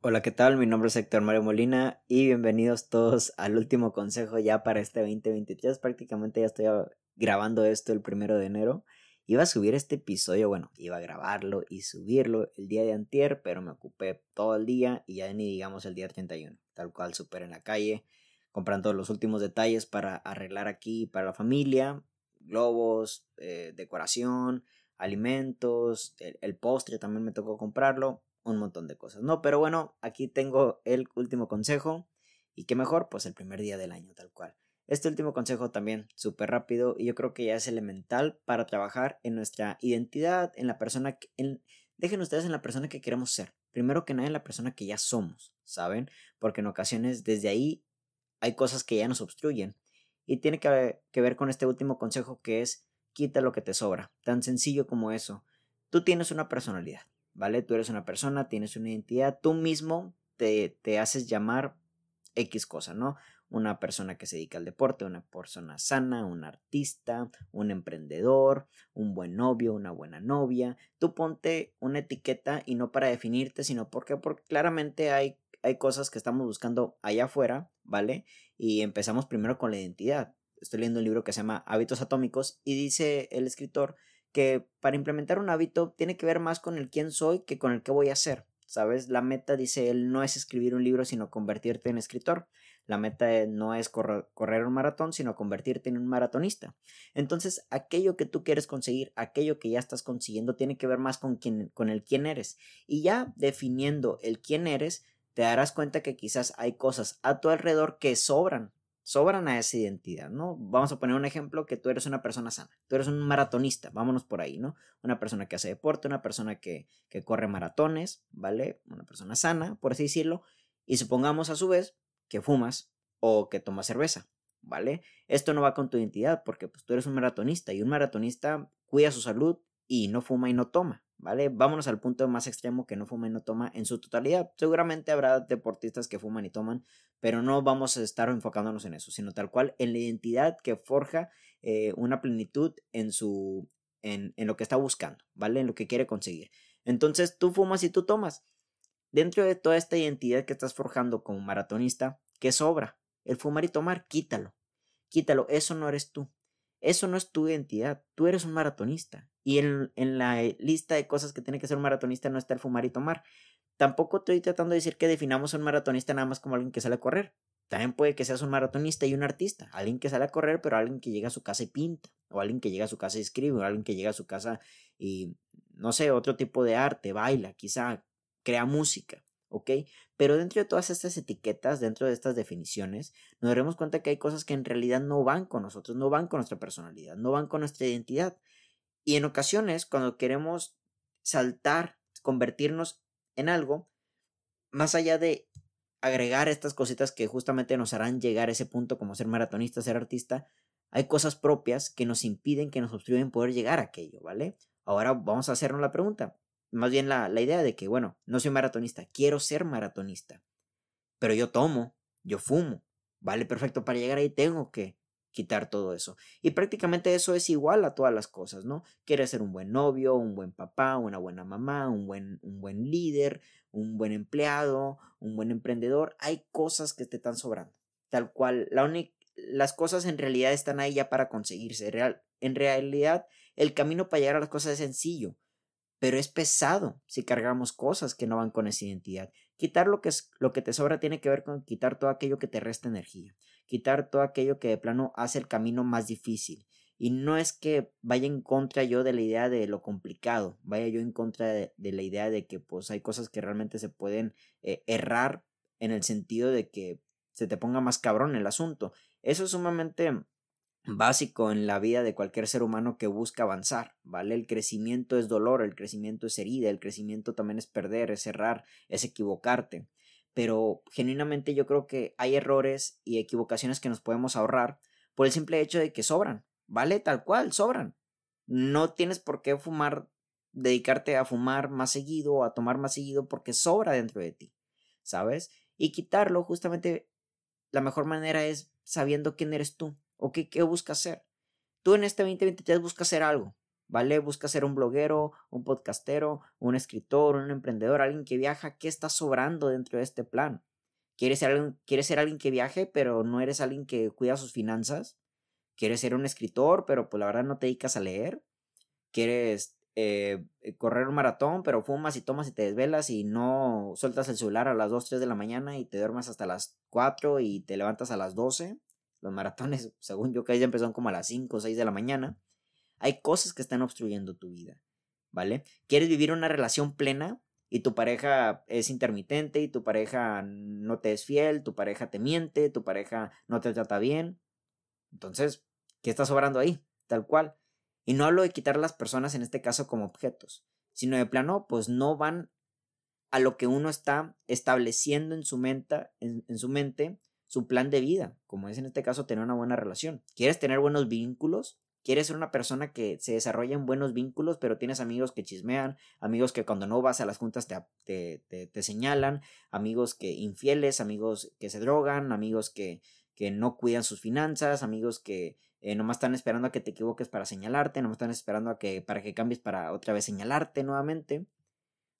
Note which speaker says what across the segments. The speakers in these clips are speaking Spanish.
Speaker 1: Hola, ¿qué tal? Mi nombre es Héctor Mario Molina y bienvenidos todos al último consejo ya para este 2023. Prácticamente ya estoy grabando esto el primero de enero. Iba a subir este episodio, bueno, iba a grabarlo y subirlo el día de antier, pero me ocupé todo el día y ya ni digamos el día 31. Tal cual, súper en la calle, comprando los últimos detalles para arreglar aquí para la familia, globos, eh, decoración, alimentos, el, postre también me tocó comprarlo, un montón de cosas, ¿no? Pero bueno, aquí tengo el último consejo y qué mejor, pues el primer día del año, tal cual. Este último consejo también, súper rápido, y yo creo que ya es elemental para trabajar en nuestra identidad, en la persona que... En, dejen ustedes en la persona que queremos ser. Primero que nada en la persona que ya somos, ¿saben? Porque en ocasiones desde ahí hay cosas que ya nos obstruyen. Y tiene que, que ver con este último consejo que es quita lo que te sobra. Tan sencillo como eso. Tú tienes una personalidad, ¿vale? Tú eres una persona, tienes una identidad, tú mismo te, te haces llamar X cosa, ¿no? Una persona que se dedica al deporte, una persona sana, un artista, un emprendedor, un buen novio, una buena novia. Tú ponte una etiqueta y no para definirte, sino porque, porque claramente hay, hay cosas que estamos buscando allá afuera, ¿vale? Y empezamos primero con la identidad estoy leyendo un libro que se llama Hábitos Atómicos y dice el escritor que para implementar un hábito tiene que ver más con el quién soy que con el qué voy a hacer. ¿Sabes? La meta, dice él, no es escribir un libro, sino convertirte en escritor. La meta no es correr, un maratón, sino convertirte en un maratonista. Entonces, aquello que tú quieres conseguir, aquello que ya estás consiguiendo, tiene que ver más con, quién, con el quién eres. Y ya definiendo el quién eres, te darás cuenta que quizás hay cosas a tu alrededor que sobran sobran a esa identidad, ¿no? Vamos a poner un ejemplo que tú eres una persona sana, tú eres un maratonista, vámonos por ahí, ¿no? Una persona que hace deporte, una persona que, que corre maratones, ¿vale? Una persona sana, por así decirlo, y supongamos a su vez que fumas o que tomas cerveza, ¿vale? Esto no va con tu identidad porque pues, tú eres un maratonista y un maratonista cuida su salud y no fuma y no toma, ¿vale? Vámonos al punto más extremo que no fuma y no toma en su totalidad. Seguramente habrá deportistas que fuman y toman, pero no vamos a estar enfocándonos en eso, sino tal cual en la identidad que forja eh, una plenitud en su en, en, lo que está buscando, ¿vale? En lo que quiere conseguir. Entonces tú fumas y tú tomas. Dentro de toda esta identidad que estás forjando como maratonista, ¿qué sobra? El fumar y tomar, quítalo. Quítalo, eso no eres tú. Eso no es tu identidad. Tú eres un maratonista. Y en, en, la eh, lista de cosas que tiene que ser un maratonista no está el fumar y tomar. Tampoco estoy tratando de decir que definamos a un maratonista nada más como alguien que sale a correr. También puede que seas un maratonista y un artista. Alguien que sale a correr, pero alguien que llega a su casa y pinta. O alguien que llega a su casa y escribe. O alguien que llega a su casa y, no sé, otro tipo de arte, baila, quizá crea música. ¿Ok? Pero dentro de todas estas etiquetas, dentro de estas definiciones, nos daremos cuenta que hay cosas que en realidad no van con nosotros, no van con nuestra personalidad, no van con nuestra identidad. Y en ocasiones, cuando queremos saltar, convertirnos en algo, más allá de agregar estas cositas que justamente nos harán llegar a ese punto como ser maratonista, ser artista, hay cosas propias que nos impiden, que nos obstruyen poder llegar a aquello, ¿vale? Ahora vamos a hacernos la pregunta, más bien la, la idea de que, bueno, no soy maratonista, quiero ser maratonista, pero yo tomo, yo fumo, vale, perfecto, para llegar ahí tengo que quitar todo eso. Y prácticamente eso es igual a todas las cosas, ¿no? Quieres ser un buen novio, un buen papá, una buena mamá, un buen, un buen líder, un buen empleado, un buen emprendedor. Hay cosas que te están sobrando. Tal cual, la las cosas en realidad están ahí ya para conseguirse. Real, en realidad, el camino para llegar a las cosas es sencillo pero es pesado si cargamos cosas que no van con esa identidad. Quitar lo que, es, lo que te sobra tiene que ver con quitar todo aquello que te resta energía, quitar todo aquello que de plano hace el camino más difícil. Y no es que vaya en contra yo de la idea de lo complicado, vaya yo en contra de, la idea de que pues hay cosas que realmente se pueden eh, errar en el sentido de que se te ponga más cabrón el asunto. Eso es sumamente básico en la vida de cualquier ser humano que busca avanzar, ¿vale? El crecimiento es dolor, el crecimiento es herida, el crecimiento también es perder, es errar, es equivocarte. Pero genuinamente yo creo que hay errores y equivocaciones que nos podemos ahorrar por el simple hecho de que sobran, ¿vale? Tal cual, sobran. No tienes por qué fumar, dedicarte a fumar más seguido o a tomar más seguido porque sobra dentro de ti, ¿sabes? Y quitarlo justamente la mejor manera es sabiendo quién eres tú, ¿O qué, qué buscas hacer? Tú en este 2023 buscas hacer algo. ¿vale? Busca ser un bloguero, un podcastero, un escritor, un emprendedor, alguien que viaja. ¿Qué está sobrando dentro de este plan? ¿Quieres ser, alguien, ¿Quieres ser alguien que viaje, pero no eres alguien que cuida sus finanzas? ¿Quieres ser un escritor, pero pues la verdad no te dedicas a leer? ¿Quieres eh, eh, correr un maratón, pero fumas y tomas y te desvelas y no sueltas el celular a las 2, 3 de la mañana y te duermes hasta las 4 y te levantas a las 12? Los maratones, según yo, que ya empezaron como a las 5 o 6 de la mañana. Hay cosas que están obstruyendo tu vida, ¿vale? ¿Quieres vivir una relación plena? y tu pareja es intermitente y tu pareja no te es fiel, tu pareja te miente, tu pareja no te trata bien. Entonces, ¿qué está sobrando ahí? Tal cual. Y no hablo de quitar a las personas en este caso como objetos, sino de plano, pues no van a lo que uno está estableciendo en su mente, en, en su mente, su plan de vida, como es en este caso tener una buena relación. ¿Quieres tener buenos vínculos? quieres ser una persona que se desarrolla en buenos vínculos, pero tienes amigos que chismean, amigos que cuando no vas a las juntas te, te, señalan, amigos que infieles, amigos que se drogan, amigos que, que no cuidan sus finanzas, amigos que eh, nomás están esperando a que te equivoques para señalarte, nomás están esperando a que, para que cambies para otra vez señalarte nuevamente.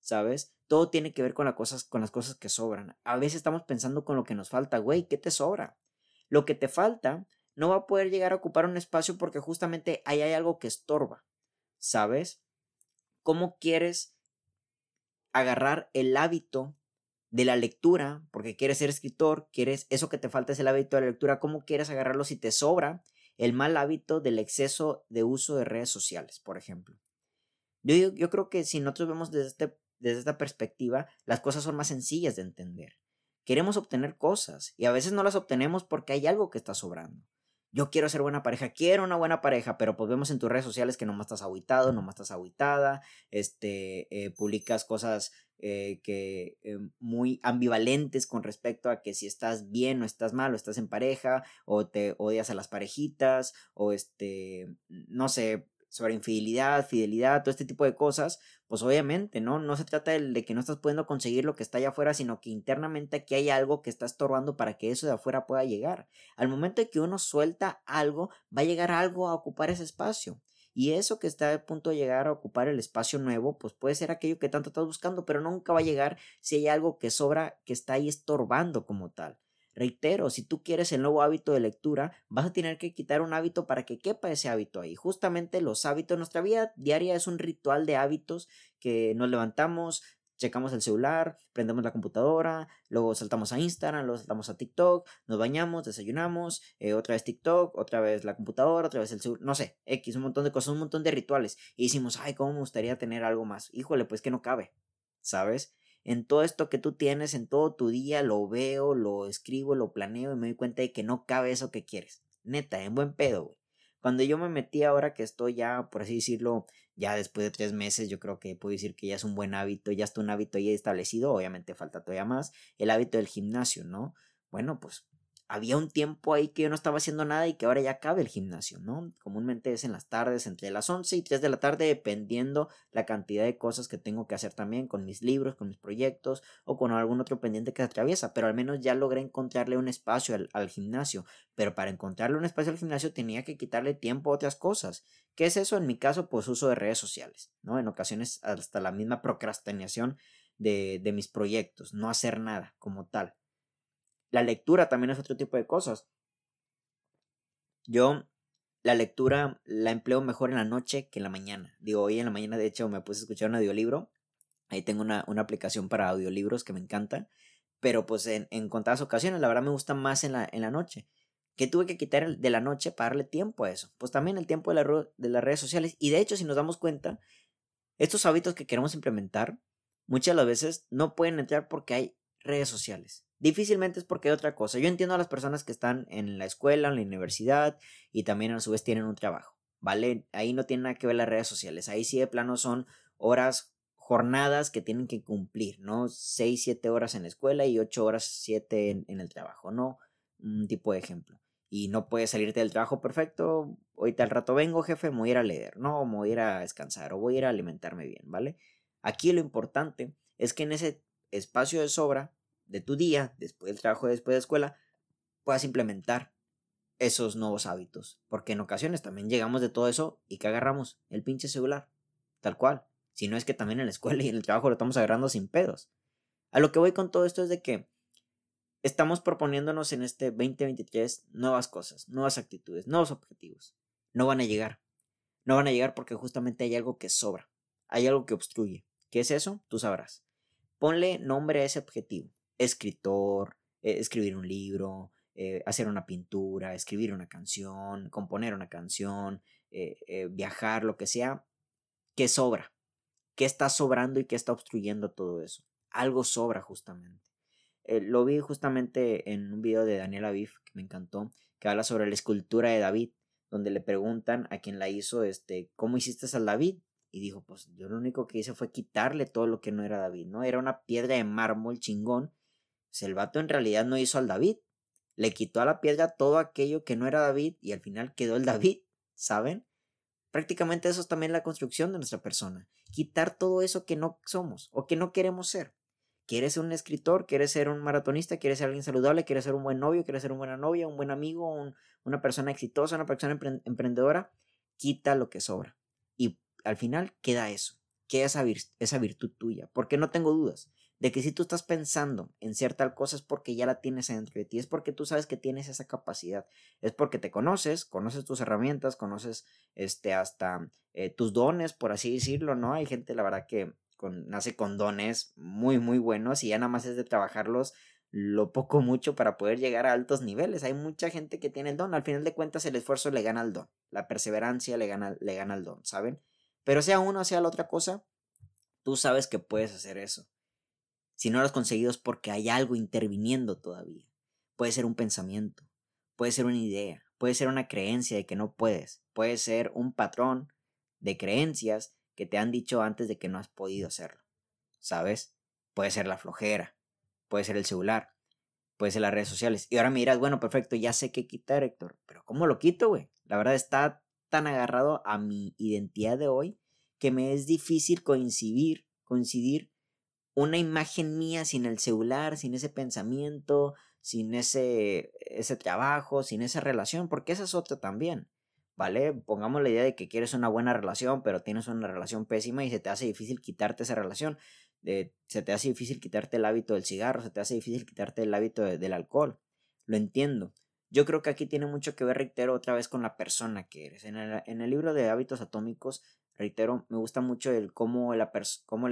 Speaker 1: ¿Sabes? Todo tiene que ver con, las cosas, con las cosas que sobran. A veces estamos pensando con lo que nos falta, güey, ¿qué te sobra? Lo que te falta no va a poder llegar a ocupar un espacio porque justamente ahí hay algo que estorba, ¿sabes? ¿Cómo quieres agarrar el hábito de la lectura, porque quieres ser escritor, quieres, eso que te falta es el hábito de la lectura, ¿cómo quieres agarrarlo si te sobra el mal hábito del exceso de uso de redes sociales, por ejemplo? Yo, yo creo que si nosotros vemos desde, este, desde esta perspectiva, las cosas son más sencillas de entender. Queremos obtener cosas y a veces no las obtenemos porque hay algo que está sobrando yo quiero ser buena pareja, quiero una buena pareja, pero pues vemos en tus redes sociales que nomás estás aguitado, nomás estás aguitada, este, eh, publicas cosas eh, que eh, muy ambivalentes con respecto a que si estás bien o estás mal o estás en pareja o te odias a las parejitas o este, no sé, sobre infidelidad, fidelidad, todo este tipo de cosas, pues obviamente, ¿no? No se trata de, que no estás pudiendo conseguir lo que está allá afuera, sino que internamente aquí hay algo que está estorbando para que eso de afuera pueda llegar. Al momento de que uno suelta algo, va a llegar algo a ocupar ese espacio. Y eso que está a punto de llegar a ocupar el espacio nuevo, pues puede ser aquello que tanto estás buscando, pero nunca va a llegar si hay algo que sobra, que está ahí estorbando como tal. Reitero, si tú quieres el nuevo hábito de lectura, vas a tener que quitar un hábito para que quepa ese hábito ahí. Justamente los hábitos, nuestra vida diaria es un ritual de hábitos que nos levantamos, checamos el celular, prendemos la computadora, luego saltamos a Instagram, luego saltamos a TikTok, nos bañamos, desayunamos, eh, otra vez TikTok, otra vez la computadora, otra vez el celular, no sé, X, un montón de cosas, un montón de rituales. Y decimos, ay, ¿cómo me gustaría tener algo más? Híjole, pues que no cabe, ¿sabes? En todo esto que tú tienes, en todo tu día, lo veo, lo escribo, lo planeo y me doy cuenta de que no cabe eso que quieres. Neta, en buen pedo, güey. Cuando yo me metí ahora que estoy ya, por así decirlo, ya después de tres meses, yo creo que puedo decir que ya es un buen hábito, ya está un hábito ya establecido, obviamente falta todavía más, el hábito del gimnasio, ¿no? Bueno, pues había un tiempo ahí que yo no estaba haciendo nada y que ahora ya cabe el gimnasio, ¿no? Comúnmente es en las tardes, entre las 11 y 3 de la tarde, dependiendo la cantidad de cosas que tengo que hacer también con mis libros, con mis proyectos o con algún otro pendiente que atraviesa, pero al menos ya logré encontrarle un espacio al, al gimnasio, pero para encontrarle un espacio al gimnasio tenía que quitarle tiempo a otras cosas. ¿Qué es eso? En mi caso, pues uso de redes sociales, ¿no? En ocasiones hasta la misma procrastinación de, de mis proyectos, no hacer nada como tal. La lectura también es otro tipo de cosas. Yo la lectura la empleo mejor en la noche que en la mañana. Digo, hoy en la mañana de hecho me puse a escuchar un audiolibro. Ahí tengo una, una aplicación para audiolibros que me encanta. Pero pues en, en, contadas ocasiones, la verdad me gusta más en la, en la noche. ¿Qué tuve que quitar de la noche para darle tiempo a eso? Pues también el tiempo de, de las redes sociales. Y de hecho, si nos damos cuenta, estos hábitos que queremos implementar, muchas de las veces no pueden entrar porque hay redes sociales. Difícilmente es porque hay otra cosa. Yo entiendo a las personas que están en la escuela, en la universidad y también a su vez tienen un trabajo, ¿vale? Ahí no tiene nada que ver las redes sociales. Ahí sí de plano son horas, jornadas que tienen que cumplir, ¿no? 6, 7 horas en la escuela y 8 horas, 7 en, el trabajo, ¿no? Un tipo de ejemplo. Y no puedes salirte del trabajo perfecto. Ahorita al rato vengo, jefe, me voy a ir a leer, ¿no? me voy a ir a descansar o voy a ir a alimentarme bien, ¿vale? Aquí lo importante es que en ese espacio de sobra de tu día, después del trabajo, después de la escuela, puedas implementar esos nuevos hábitos. Porque en ocasiones también llegamos de todo eso y que agarramos el pinche celular. Tal cual. Si no es que también en la escuela y en el trabajo lo estamos agarrando sin pedos. A lo que voy con todo esto es de que estamos proponiéndonos en este 2023 nuevas cosas, nuevas actitudes, nuevos objetivos. No van a llegar. No van a llegar porque justamente hay algo que sobra. Hay algo que obstruye. ¿Qué es eso? Tú sabrás. Ponle nombre a ese objetivo. Escritor, eh, escribir un libro, eh, hacer una pintura, escribir una canción, componer una canción, eh, viajar, lo que sea. ¿Qué sobra? ¿Qué está sobrando y qué está obstruyendo todo eso? Algo sobra justamente. lo vi justamente en un video de Daniel Aviv que me encantó, que habla sobre la escultura de David, donde le preguntan a quien la hizo, este, ¿cómo hiciste al David? Y dijo, pues yo lo único que hice fue quitarle todo lo que no era David, ¿no? Era una piedra de mármol chingón pues, el vato en realidad no hizo al David. Le quitó a la piedra todo aquello que no era David y al final quedó el David, ¿saben? Prácticamente eso es también la construcción de nuestra persona. Quitar todo eso que no somos o que no queremos ser. ¿Quieres ser un escritor? ¿Quieres ser un maratonista? ¿Quieres ser alguien saludable? ¿Quieres ser un buen novio? ¿Quieres ser una buena novia? ¿Un buen amigo? ¿Una persona exitosa? ¿Una persona emprendedora? Quita lo que sobra. Y al final queda eso. Queda esa virtud tuya. Porque no tengo dudas de que si tú estás pensando en cierta cosa es porque ya la tienes dentro de ti, es porque tú sabes que tienes esa capacidad, es porque te conoces, conoces tus herramientas, conoces este hasta eh, tus dones, por así decirlo, ¿no? Hay gente, la verdad, que nace con dones muy, muy buenos y ya nada más es de trabajarlos lo poco mucho para poder llegar a altos niveles. Hay mucha gente que tiene el don, al final de cuentas el esfuerzo le gana al don, la perseverancia le gana, le gana al don, ¿saben? Pero sea uno, sea la otra cosa, tú sabes que puedes hacer eso. Si no lo has conseguido es porque hay algo interviniendo todavía. Puede ser un pensamiento, puede ser una idea, puede ser una creencia de que no puedes, puede ser un patrón de creencias que te han dicho antes de que no has podido hacerlo. ¿Sabes? Puede ser la flojera, puede ser el celular, puede ser las redes sociales. Y ahora me dirás, bueno, perfecto, ya sé qué quitar, Héctor. Pero ¿cómo lo quito, güey? La verdad está tan agarrado a mi identidad de hoy que me es difícil coincidir, coincidir una imagen mía sin el celular, sin ese pensamiento, sin ese, ese trabajo, sin esa relación, porque esa es otra también, ¿vale? Pongamos la idea de que quieres una buena relación, pero tienes una relación pésima y se te hace difícil quitarte esa relación, se te hace difícil quitarte el hábito del cigarro, se te hace difícil quitarte el hábito del alcohol, lo entiendo. Yo creo que aquí tiene mucho que ver, reitero, otra vez con la persona que eres. En el, en el libro de hábitos atómicos reitero, me gusta mucho el cómo, el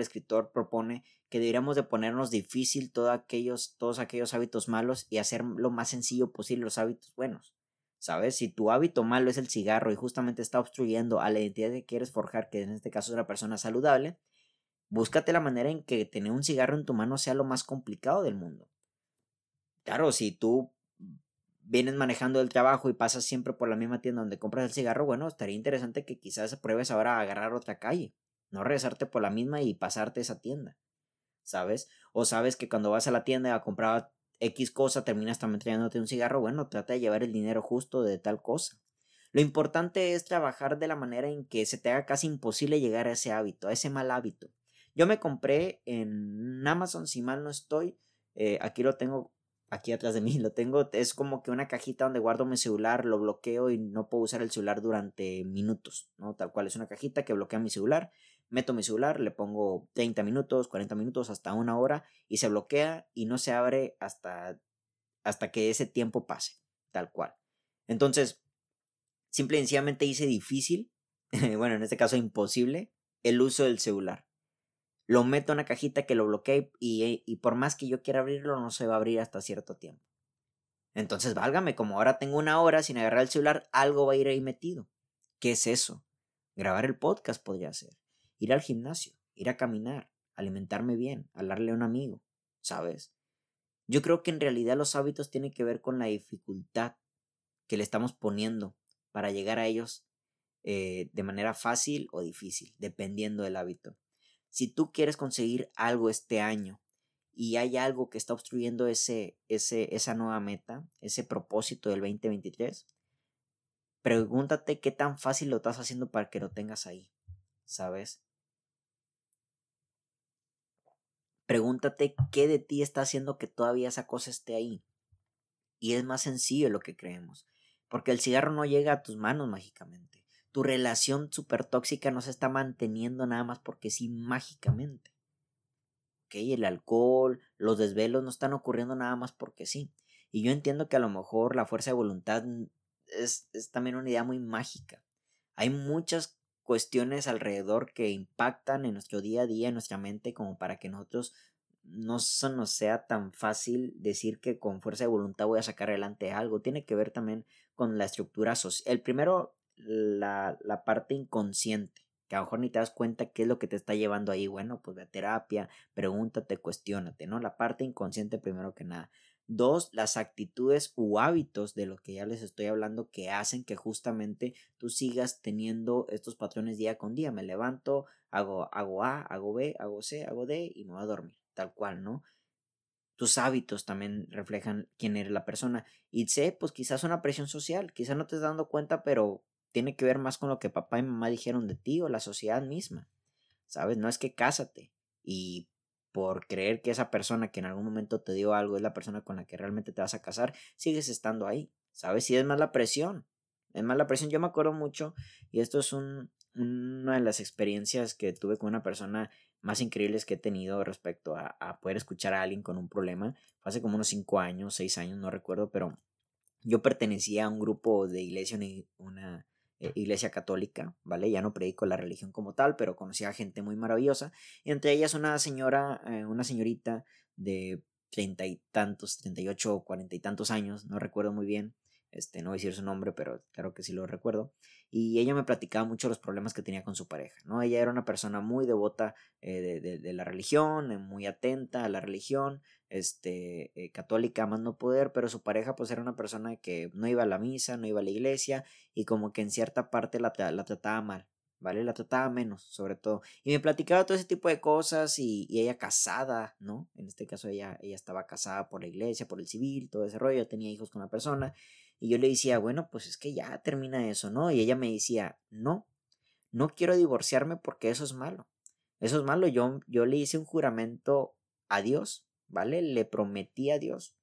Speaker 1: escritor propone que deberíamos de ponernos difícil todos aquellos, todos aquellos hábitos malos y hacer lo más sencillo posible los hábitos buenos. ¿Sabes? Si tu hábito malo es el cigarro y justamente está obstruyendo a la identidad que quieres forjar, que en este caso es una persona saludable, búscate la manera en que tener un cigarro en tu mano sea lo más complicado del mundo. Claro, si tú vienes manejando el trabajo y pasas siempre por la misma tienda donde compras el cigarro, bueno, estaría interesante que quizás pruebes ahora a agarrar otra calle, no regresarte por la misma y pasarte esa tienda, ¿sabes? O sabes que cuando vas a la tienda a comprar X cosa, terminas también trayéndote un cigarro, bueno, trata de llevar el dinero justo de tal cosa. Lo importante es trabajar de la manera en que se te haga casi imposible llegar a ese hábito, a ese mal hábito. Yo me compré en Amazon, si mal no estoy, eh, aquí lo tengo aquí atrás de mí lo tengo, es como que una cajita donde guardo mi celular, lo bloqueo y no puedo usar el celular durante minutos, ¿no? Tal cual es una cajita que bloquea mi celular, meto mi celular, le pongo 30 minutos, 40 minutos, hasta una hora y se bloquea y no se abre hasta, hasta que ese tiempo pase, tal cual. Entonces, simple y sencillamente hice difícil, bueno, en este caso imposible, el uso del celular lo meto en una cajita que lo bloquee y, y, por más que yo quiera abrirlo no se va a abrir hasta cierto tiempo. Entonces, válgame, como ahora tengo una hora sin agarrar el celular, algo va a ir ahí metido. ¿Qué es eso? Grabar el podcast podría ser. Ir al gimnasio, ir a caminar, alimentarme bien, hablarle a un amigo, ¿sabes? Yo creo que en realidad los hábitos tienen que ver con la dificultad que le estamos poniendo para llegar a ellos eh, de manera fácil o difícil, dependiendo del hábito. Si tú quieres conseguir algo este año y hay algo que está obstruyendo ese, ese, esa nueva meta, ese propósito del 2023, pregúntate qué tan fácil lo estás haciendo para que lo tengas ahí, ¿sabes? Pregúntate qué de ti está haciendo que todavía esa cosa esté ahí. Y es más sencillo lo que creemos. Porque el cigarro no llega a tus manos mágicamente. Tu relación súper tóxica no se está manteniendo nada más porque sí mágicamente. ¿Ok? El alcohol, los desvelos no están ocurriendo nada más porque sí. Y yo entiendo que a lo mejor la fuerza de voluntad es, es también una idea muy mágica. Hay muchas cuestiones alrededor que impactan en nuestro día a día, en nuestra mente, como para que nosotros no nos sea tan fácil decir que con fuerza de voluntad voy a sacar adelante algo. Tiene que ver también con la estructura social. El primero, la, la parte inconsciente, que a lo mejor ni te das cuenta qué es lo que te está llevando ahí. Bueno, pues ve a terapia, pregúntate, cuestiónate, ¿no? La parte inconsciente primero que nada. Dos, las actitudes u hábitos de lo que ya les estoy hablando que hacen que justamente tú sigas teniendo estos patrones día con día. Me levanto, hago, hago A, hago B, hago C, hago D y me voy a dormir. Tal cual, ¿no? Tus hábitos también reflejan quién eres la persona. Y C, pues quizás una presión social. Quizás no te estás dando cuenta, pero tiene que ver más con lo que papá y mamá dijeron de ti o la sociedad misma. ¿Sabes? No es que cásate. Y por creer que esa persona que en algún momento te dio algo es la persona con la que realmente te vas a casar, sigues estando ahí, ¿sabes? Si es más la presión, es más la presión. Yo me acuerdo mucho, y esto es un, una de las experiencias que tuve con una persona más increíbles que he tenido respecto a, a poder escuchar a alguien con un problema. Hace como unos 5 años, 6 años, no recuerdo, pero yo pertenecía a un grupo de iglesia, una, eh, iglesia católica, ¿vale? Ya no predico la religión como tal, pero conocía a gente muy maravillosa. Entre ellas una señora, eh, una señorita de treinta y tantos, treinta y ocho cuarenta y tantos años, no recuerdo muy bien, este, no voy a decir su nombre, pero claro que sí lo recuerdo. Y ella me platicaba mucho los problemas que tenía con su pareja, ¿no? Ella era una persona muy devota eh, de, la religión, eh, muy atenta a la religión, este, eh, católica más no poder, pero su pareja pues era una persona que no iba a la misa, no iba a la iglesia y como que en cierta parte la, la trataba mal, ¿vale? La trataba menos, sobre todo. Y me platicaba todo ese tipo de cosas y, y, ella casada, ¿no? En este caso ella, ella estaba casada por la iglesia, por el civil, todo ese rollo, tenía hijos con la persona y yo le decía, bueno, pues es que ya termina eso, ¿no? Y ella me decía, no, no quiero divorciarme porque eso es malo. Eso es malo. Yo, yo le hice un juramento a Dios, ¿vale? Le prometí a Dios,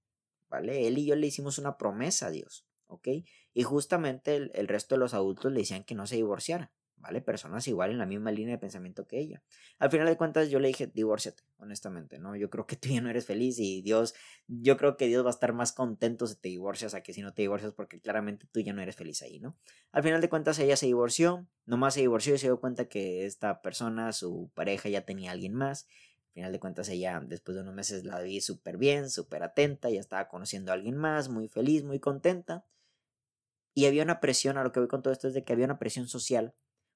Speaker 1: ¿vale? Él y yo le hicimos una promesa a Dios, ¿ok? Y justamente el, el resto de los adultos le decían que no se divorciara. ¿Vale? Personas igual en la misma línea de pensamiento que ella. Al final de cuentas yo le dije, divórciate, honestamente, ¿no? Yo creo que tú ya no eres feliz y Dios, yo creo que Dios va a estar más contento si te divorcias a que si no te divorcias porque claramente tú ya no eres feliz ahí, ¿no? Al final de cuentas ella se divorció, nomás se divorció y se dio cuenta que esta persona, su pareja ya tenía a alguien más. Al final de cuentas ella después de unos meses la vi súper bien, súper atenta, ya estaba conociendo a alguien más, muy feliz, muy contenta. Y había una presión, a lo que voy con todo esto es de que había una presión social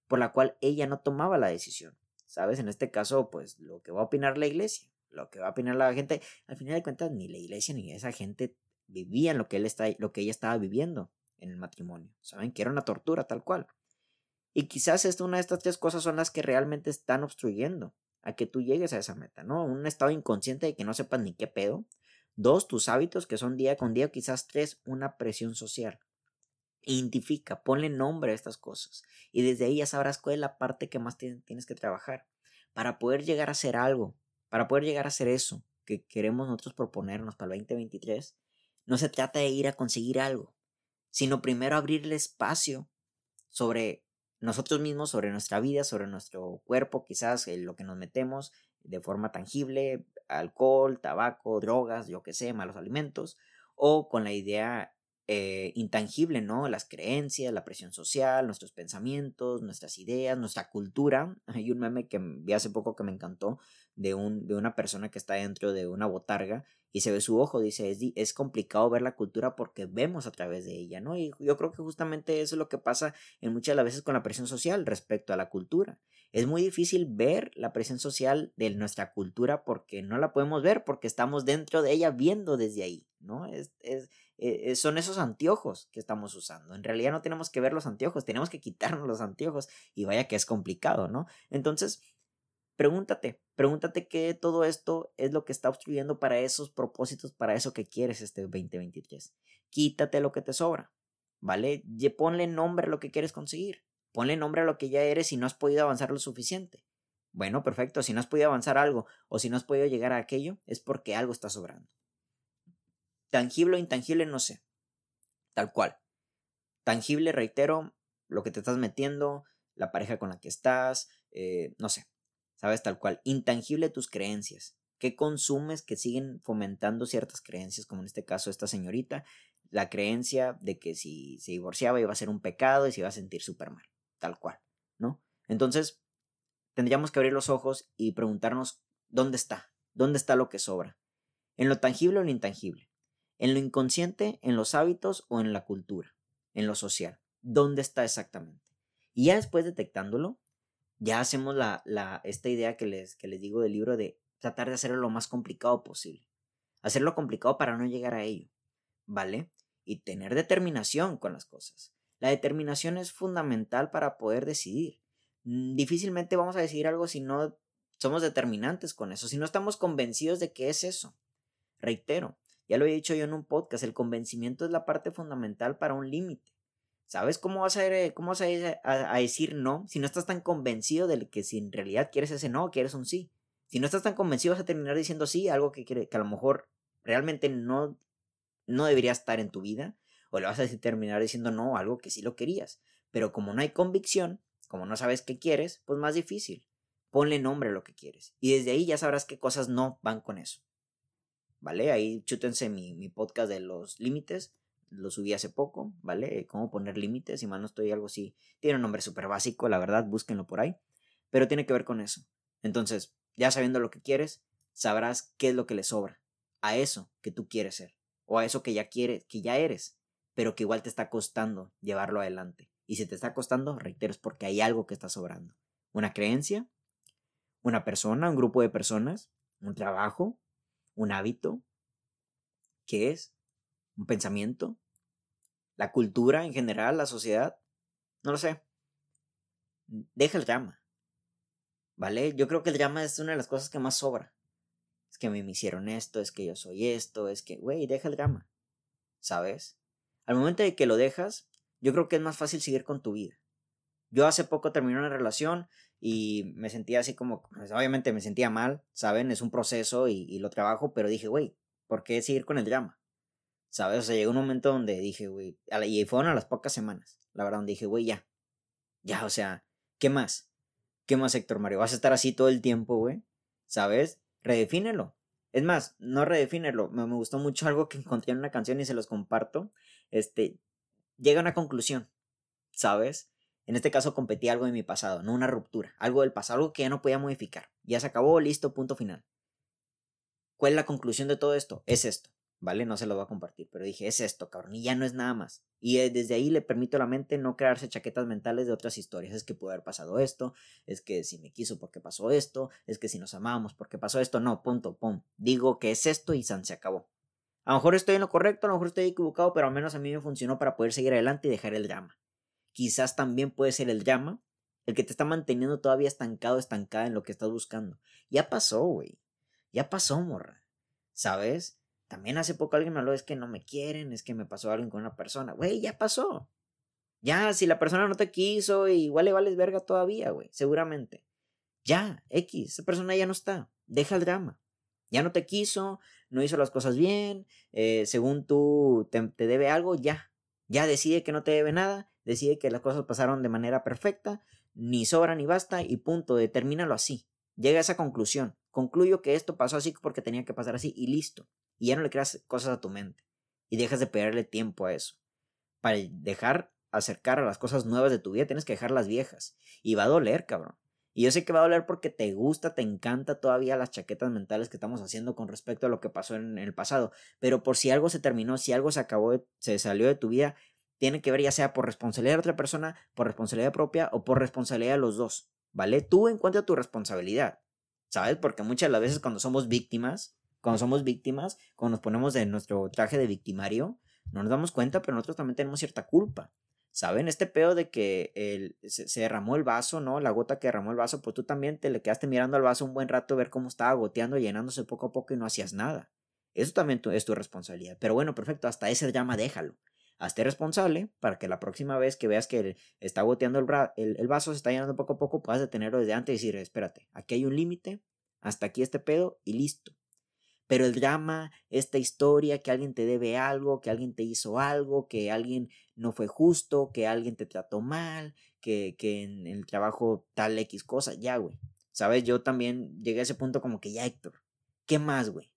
Speaker 1: por la cual ella no tomaba la decisión. ¿Sabes? En este caso, pues lo que va a opinar la iglesia, lo que va a opinar la gente, al final de cuentas ni la iglesia ni esa gente vivían lo que él está, lo que ella estaba viviendo en el matrimonio. Saben que era una tortura tal cual. Y quizás esta, una de estas tres cosas son las que realmente están obstruyendo a que tú llegues a esa meta, ¿no? Un estado inconsciente de que no sepas ni qué pedo. Dos, tus hábitos que son día con día. Quizás tres, una presión social. Identifica, ponle nombre a estas cosas y desde ahí ya sabrás cuál es la parte que más tienes que trabajar para poder llegar a hacer algo, para poder llegar a hacer eso que queremos nosotros proponernos para el 2023. No se trata de ir a conseguir algo, sino primero abrirle espacio sobre nosotros mismos, sobre nuestra vida, sobre nuestro cuerpo, quizás lo que nos metemos de forma tangible, alcohol, tabaco, drogas, yo que sé, malos alimentos, o con la idea eh, intangible, ¿no? Las creencias, la presión social, nuestros pensamientos, nuestras ideas, nuestra cultura. Hay un meme que vi hace poco que me encantó de, un, de una persona que está dentro de una botarga y se ve su ojo, dice, es, es complicado ver la cultura porque vemos a través de ella, ¿no? Y yo creo que justamente eso es lo que pasa en muchas de las veces con la presión social respecto a la cultura. Es muy difícil ver la presión social de nuestra cultura porque no la podemos ver, porque estamos dentro de ella viendo desde ahí, ¿no? Es, es, eh, son esos anteojos que estamos usando. En realidad no tenemos que ver los anteojos, tenemos que quitarnos los anteojos y vaya que es complicado, ¿no? Entonces, pregúntate, pregúntate qué todo esto es lo que está obstruyendo para esos propósitos, para eso que quieres este 2023. Quítate lo que te sobra, ¿vale? Y ponle nombre a lo que quieres conseguir. Ponle nombre a lo que ya eres y no has podido avanzar lo suficiente. Bueno, perfecto, si no has podido avanzar algo o si no has podido llegar a aquello, es porque algo está sobrando. Tangible o intangible, no sé. Tal cual. Tangible, reitero, lo que te estás metiendo, la pareja con la que estás, eh, no sé, sabes tal cual. Intangible tus creencias. ¿Qué consumes que siguen fomentando ciertas creencias, como en este caso esta señorita? La creencia de que si se divorciaba iba a ser un pecado y se iba a sentir súper mal, tal cual, ¿no? Entonces, tendríamos que abrir los ojos y preguntarnos dónde está, dónde está lo que sobra, en lo tangible o en lo intangible, en lo inconsciente, en los hábitos o en la cultura, en lo social, dónde está exactamente. Y ya después detectándolo, ya hacemos la, la, esta idea que les, que les digo del libro de tratar de hacerlo lo más complicado posible. Hacerlo complicado para no llegar a ello, ¿vale? Y tener determinación con las cosas. La determinación es fundamental para poder decidir. Mm, difícilmente vamos a decidir algo si no somos determinantes con eso, si no estamos convencidos de que es eso. Reitero, ya lo he dicho yo en un podcast, el convencimiento es la parte fundamental para un límite. ¿Sabes cómo vas a, cómo vas a, decir no si no estás tan convencido de que si en realidad quieres ese no, quieres un sí? Si no estás tan convencido vas a terminar diciendo sí, algo que, que a lo mejor realmente no, no debería estar en tu vida, o le vas a terminar diciendo no, algo que sí lo querías. Pero como no hay convicción, como no sabes qué quieres, pues más difícil. Ponle nombre a lo que quieres. Y desde ahí ya sabrás qué cosas no van con eso. ¿Vale? Ahí chútense mi, mi podcast de los límites lo subí hace poco, ¿vale? Cómo poner límites, y más no estoy algo así. Tiene un nombre súper básico, la verdad, búsquenlo por ahí. Pero tiene que ver con eso. Entonces, ya sabiendo lo que quieres, sabrás qué es lo que le sobra a eso que tú quieres ser, o a eso que ya quieres, que ya eres, pero que igual te está costando llevarlo adelante. Y si te está costando, reitero, es porque hay algo que está sobrando. Una creencia, una persona, un grupo de personas, un trabajo, un hábito. ¿Qué es? un pensamiento, la cultura en general, la sociedad, no lo sé. Deja el drama, ¿vale? Yo creo que el drama es una de las cosas que más sobra. Es que me hicieron esto, es que yo soy esto, es que, güey, deja el drama, ¿sabes? Al momento de que lo dejas, yo creo que es más fácil seguir con tu vida. Yo hace poco terminé una relación y me sentía así como, pues, obviamente me sentía mal, ¿saben? Es un proceso y, lo trabajo, pero dije, güey, ¿por qué seguir con el drama? ¿Sabes? O sea, llegó un momento donde dije, güey, y fueron a las pocas semanas, la verdad, donde dije, güey, ya, ya, o sea, ¿qué más? ¿Qué más, Héctor Mario? ¿Vas a estar así todo el tiempo, güey? ¿Sabes? Redefínelo. Es más, no redefínelo. Me, me gustó mucho algo que encontré en una canción y se los comparto. Este, llega a una conclusión, ¿sabes? En este caso competí algo de mi pasado, no una ruptura, algo del pasado, algo que ya no podía modificar. Ya se acabó, listo, punto final. ¿Cuál es la conclusión de todo esto? Es esto. ¿vale? No se lo voy a compartir, pero dije, es esto, cabrón, y ya no es nada más. Y eh, desde ahí le permito a la mente no crearse chaquetas mentales de otras historias. Es que pudo haber pasado esto, es que si me quiso porque pasó esto, es que si nos amábamos porque pasó esto, no, punto, pum. Digo que es esto y San se acabó. A lo mejor estoy en lo correcto, a lo mejor estoy equivocado, pero al menos a mí me funcionó para poder seguir adelante y dejar el drama. Quizás también puede ser el drama el que te está manteniendo todavía estancado, estancada en lo que estás buscando. Ya pasó, güey. Ya pasó, morra. ¿Sabes? También hace poco alguien me habló, es que no me quieren, es que me pasó algo con una persona. Güey, ya pasó. Ya, si la persona no te quiso, igual le vales verga todavía, güey, seguramente. Ya, X, esa persona ya no está. Deja el drama. Ya no te quiso, no hizo las cosas bien, eh, según tú te, te debe algo, ya. Ya decide que no te debe nada, decide que las cosas pasaron de manera perfecta, ni sobra ni basta, y punto, determínalo así. Llega a esa conclusión. Concluyo que esto pasó así porque tenía que pasar así y listo y ya no le creas cosas a tu mente y dejas de perderle tiempo a eso. Para dejar acercar a las cosas nuevas de tu vida tienes que dejar las viejas y va a doler, cabrón. Y yo sé que va a doler porque te gusta, te encanta todavía las chaquetas mentales que estamos haciendo con respecto a lo que pasó en el pasado. Pero por si algo se terminó, si algo se acabó, se salió de tu vida, tiene que ver ya sea por responsabilidad de otra persona, por responsabilidad propia o por responsabilidad de los dos. ¿Vale? Tú encuentra tu responsabilidad. ¿Sabes? Porque muchas de las veces cuando somos víctimas, cuando somos víctimas, cuando nos ponemos en nuestro traje de victimario, no nos damos cuenta, pero nosotros también tenemos cierta culpa. ¿Saben? Este pedo de que el, se, derramó el vaso, ¿no? La gota que derramó el vaso, pues tú también te le quedaste mirando al vaso un buen rato, ver cómo estaba goteando, llenándose poco a poco y no hacías nada. Eso también es tu responsabilidad. Pero bueno, perfecto, hasta ese llama déjalo. Hazte responsable para que la próxima vez que veas que está goteando el, el, vaso, se está llenando poco a poco, puedas detenerlo desde antes y decir, espérate, aquí hay un límite, hasta aquí este pedo y listo. Pero el drama, esta historia, que alguien te debe algo, que alguien te hizo algo, que alguien no fue justo, que alguien te trató mal, que, que en el trabajo tal X cosa, ya, güey. ¿Sabes? Yo también llegué a ese punto como que ya, Héctor, ¿qué más, güey?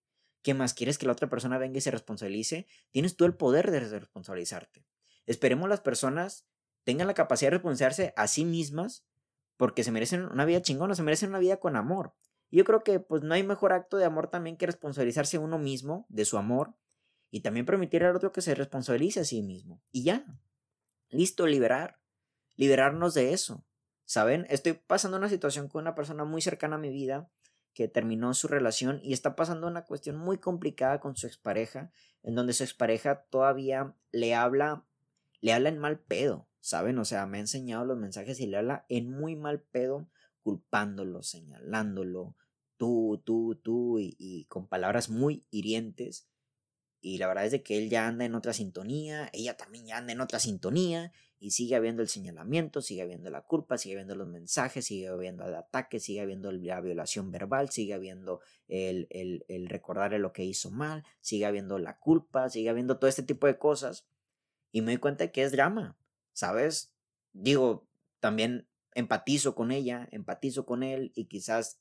Speaker 1: ¿Qué más? ¿Quieres que la otra persona venga y se responsabilice? Tienes tú el poder de responsabilizarte. Esperemos las personas tengan la capacidad de responsabilizarse a sí mismas porque se merecen una vida chingona, se merecen una vida con amor. Y yo creo que pues no hay mejor acto de amor también que responsabilizarse uno mismo de su amor y también permitir al otro que se responsabilice a sí mismo. Y ya. Listo, liberar. Liberarnos de eso. ¿Saben? Estoy pasando una situación con una persona muy cercana a mi vida que terminó su relación y está pasando una cuestión muy complicada con su expareja, en donde su expareja todavía le habla, le habla en mal pedo, ¿saben? O sea, me ha enseñado los mensajes y le habla en muy mal pedo, culpándolo, señalándolo, tú, tú, tú, y, con palabras muy hirientes. Y la verdad es de que él ya anda en otra sintonía, ella también ya anda en otra sintonía, y sigue habiendo el señalamiento, sigue habiendo la culpa, sigue habiendo los mensajes, sigue habiendo el ataque, sigue habiendo la violación verbal, sigue habiendo el, el, el recordarle lo que hizo mal, sigue habiendo la culpa, sigue habiendo todo este tipo de cosas. Y me doy cuenta de que es drama, ¿sabes? Digo, también empatizo con ella, empatizo con él y quizás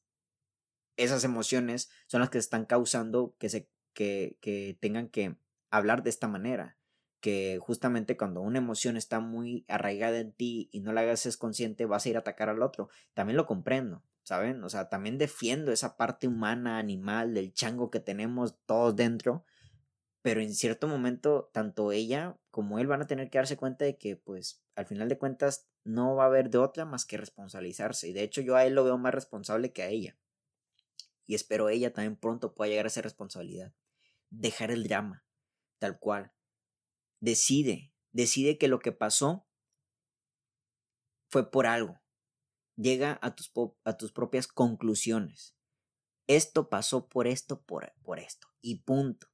Speaker 1: esas emociones son las que están causando que, se, que, que tengan que hablar de esta manera que justamente cuando una emoción está muy arraigada en ti y no la hagas consciente, vas a ir a atacar al otro. También lo comprendo, ¿saben? O sea, también defiendo esa parte humana, animal, del chango que tenemos todos dentro, pero en cierto momento, tanto ella como él van a tener que darse cuenta de que, pues, al final de cuentas, no va a haber de otra más que responsabilizarse. Y de hecho, yo a él lo veo más responsable que a ella. Y espero ella también pronto pueda llegar a esa responsabilidad. Dejar el drama, tal cual decide, decide que lo que pasó fue por algo. Llega a tus, a tus propias conclusiones. Esto pasó por esto, por, por esto. Y punto.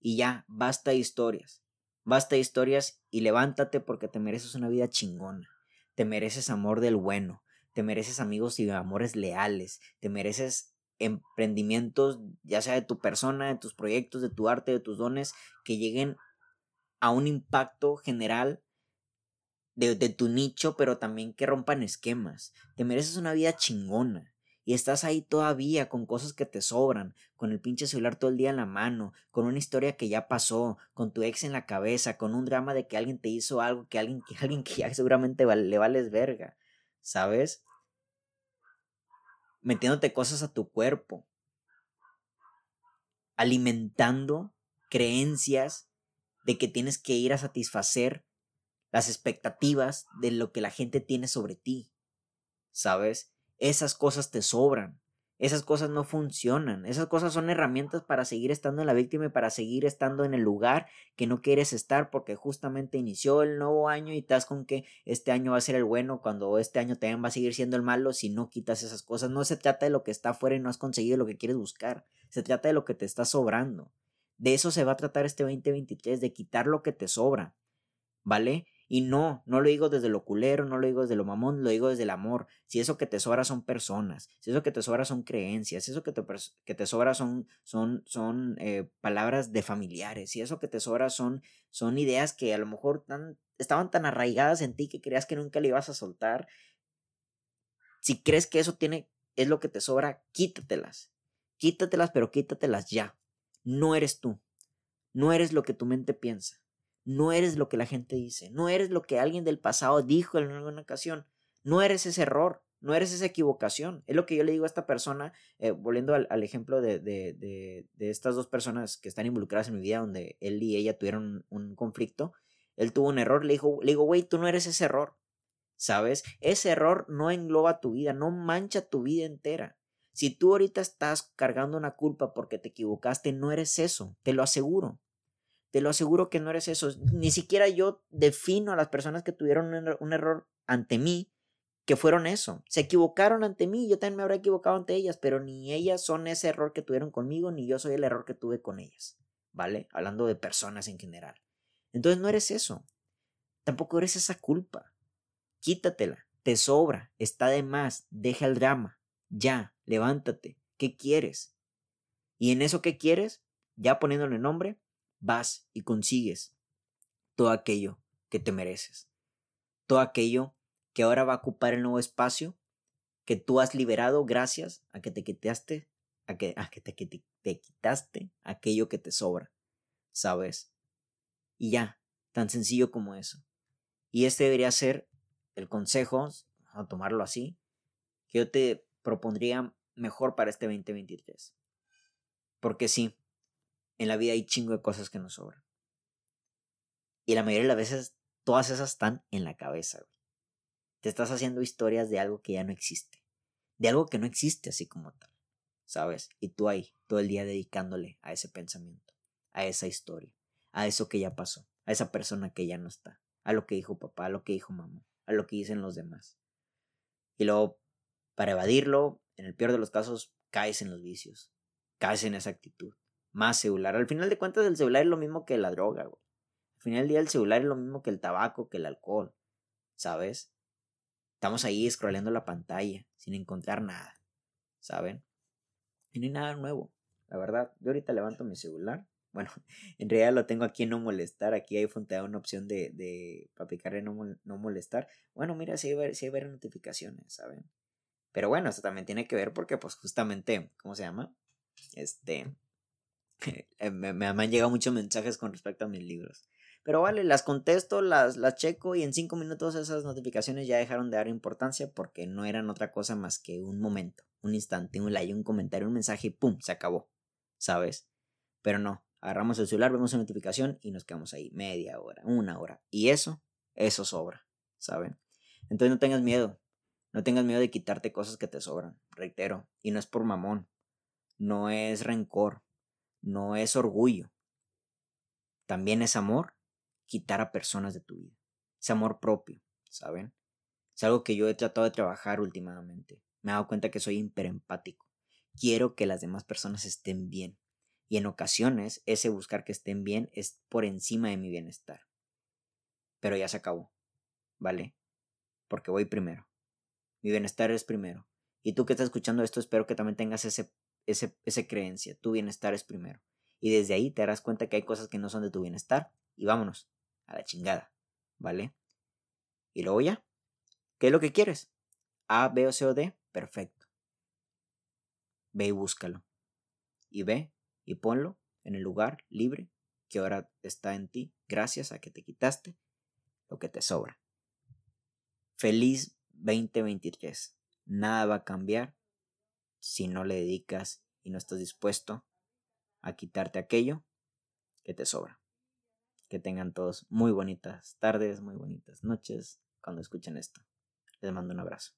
Speaker 1: Y ya, basta de historias. Basta de historias y levántate porque te mereces una vida chingona. Te mereces amor del bueno. Te mereces amigos y amores leales. Te mereces emprendimientos, ya sea de tu persona, de tus proyectos, de tu arte, de tus dones, que lleguen a un impacto general de, tu nicho, pero también que rompan esquemas. Te mereces una vida chingona. Y estás ahí todavía con cosas que te sobran, con el pinche celular todo el día en la mano, con una historia que ya pasó, con tu ex en la cabeza, con un drama de que alguien te hizo algo, que alguien que, alguien que ya seguramente le vales verga, ¿sabes? Metiéndote cosas a tu cuerpo, alimentando creencias de que tienes que ir a satisfacer las expectativas de lo que la gente tiene sobre ti. ¿Sabes? Esas cosas te sobran. Esas cosas no funcionan. Esas cosas son herramientas para seguir estando en la víctima y para seguir estando en el lugar que no quieres estar porque justamente inició el nuevo año y estás con que este año va a ser el bueno cuando este año también va a seguir siendo el malo si no quitas esas cosas. No se trata de lo que está afuera y no has conseguido lo que quieres buscar. Se trata de lo que te está sobrando. De eso se va a tratar este 2023, de quitar lo que te sobra, ¿vale? Y no, no lo digo desde lo culero, no lo digo desde lo mamón, lo digo desde el amor. Si eso que te sobra son personas, si eso que te sobra son creencias, si eso que te, que te sobra son, son, son eh, palabras de familiares, si eso que te sobra son, son ideas que a lo mejor estaban tan arraigadas en ti que creías que nunca le ibas a soltar. Si crees que eso tiene, es lo que te sobra, quítatelas. Quítatelas, pero quítatelas ya. No eres tú. No eres lo que tu mente piensa. No eres lo que la gente dice. No eres lo que alguien del pasado dijo en alguna ocasión. No eres ese error. No eres esa equivocación. Es lo que yo le digo a esta persona, eh, volviendo al, ejemplo de, de, de, estas dos personas que están involucradas en mi vida, donde él y ella tuvieron un, conflicto. Él tuvo un error. Le, dijo, le digo, güey, tú no eres ese error. ¿Sabes? Ese error no engloba tu vida, no mancha tu vida entera. Si tú ahorita estás cargando una culpa porque te equivocaste, no eres eso, te lo aseguro. Te lo aseguro que no eres eso. Ni siquiera yo defino a las personas que tuvieron un, error ante mí que fueron eso. Se equivocaron ante mí, yo también me habré equivocado ante ellas, pero ni ellas son ese error que tuvieron conmigo, ni yo soy el error que tuve con ellas. ¿Vale? Hablando de personas en general. Entonces no eres eso. Tampoco eres esa culpa. Quítatela. Te sobra. Está de más. Deja el drama. Ya levántate, ¿qué quieres? Y en eso que quieres, ya poniéndole nombre, vas y consigues todo aquello que te mereces. Todo aquello que ahora va a ocupar el nuevo espacio que tú has liberado gracias a que te quitaste, a que, a que te, te quitaste aquello que te sobra, ¿sabes? Y ya, tan sencillo como eso. Y este debería ser el consejo, a tomarlo así, que yo te propondría mejor para este 2023. Porque sí, en la vida hay chingo de cosas que nos sobran. Y la mayoría de las veces, todas esas están en la cabeza, Te estás haciendo historias de algo que ya no existe. De algo que no existe así como tal. ¿Sabes? Y tú ahí, todo el día dedicándole a ese pensamiento, a esa historia, a eso que ya pasó, a esa persona que ya no está, a lo que dijo papá, a lo que dijo mamá, a lo que dicen los demás. Y luego, para evadirlo, en el peor de los casos, caes en los vicios, caes en esa actitud. Más celular. Al final de cuentas, el celular es lo mismo que la droga, güey. Al final del día, el celular es lo mismo que el tabaco, que el alcohol. ¿Sabes? Estamos ahí scrolleando la pantalla, sin encontrar nada. ¿Saben? Y no hay nada nuevo. La verdad, yo ahorita levanto mi celular. Bueno, en realidad lo tengo aquí en no molestar. Aquí hay te una opción de, de para no, no molestar. Bueno, mira, si hay, si notificaciones, ¿saben? Pero bueno, esto también tiene que ver porque, pues, justamente, ¿cómo se llama? Este. Eh, me, me, han llegado muchos mensajes con respecto a mis libros. Pero vale, las contesto, las, las checo y en cinco minutos esas notificaciones ya dejaron de dar importancia porque no eran otra cosa más que un momento un instante, un like, un comentario, un mensaje y ¡pum! Se acabó, ¿sabes? Pero no, agarramos el celular, vemos una notificación y nos quedamos ahí media hora, una hora. Y eso, eso sobra, ¿saben? Entonces no tengas miedo, no tengas miedo de quitarte cosas que te sobran, reitero, y no es por mamón, no es rencor, no es orgullo. También es amor quitar a personas de tu vida. Es amor propio, ¿saben? Es algo que yo he tratado de trabajar últimamente me he dado cuenta que soy hiperempático. Quiero que las demás personas estén bien. Y en ocasiones ese buscar que estén bien es por encima de mi bienestar. Pero ya se acabó. ¿Vale? Porque voy primero. Mi bienestar es primero. Y tú que estás escuchando esto, espero que también tengas ese, ese, creencia. Tu bienestar es primero. Y desde ahí te darás cuenta que hay cosas que no son de tu bienestar. Y vámonos. A la chingada. ¿Vale? Y luego ya. ¿Qué es lo que quieres? A, B o C o D. Perfecto. Ve y búscalo. Y ve y ponlo en el lugar libre que ahora está en ti gracias a que te quitaste lo que te sobra. Feliz 2023. Nada va a cambiar si no le dedicas y no estás dispuesto a quitarte aquello que te sobra. Que tengan todos muy bonitas tardes, muy bonitas noches cuando escuchen esto. Les mando un abrazo.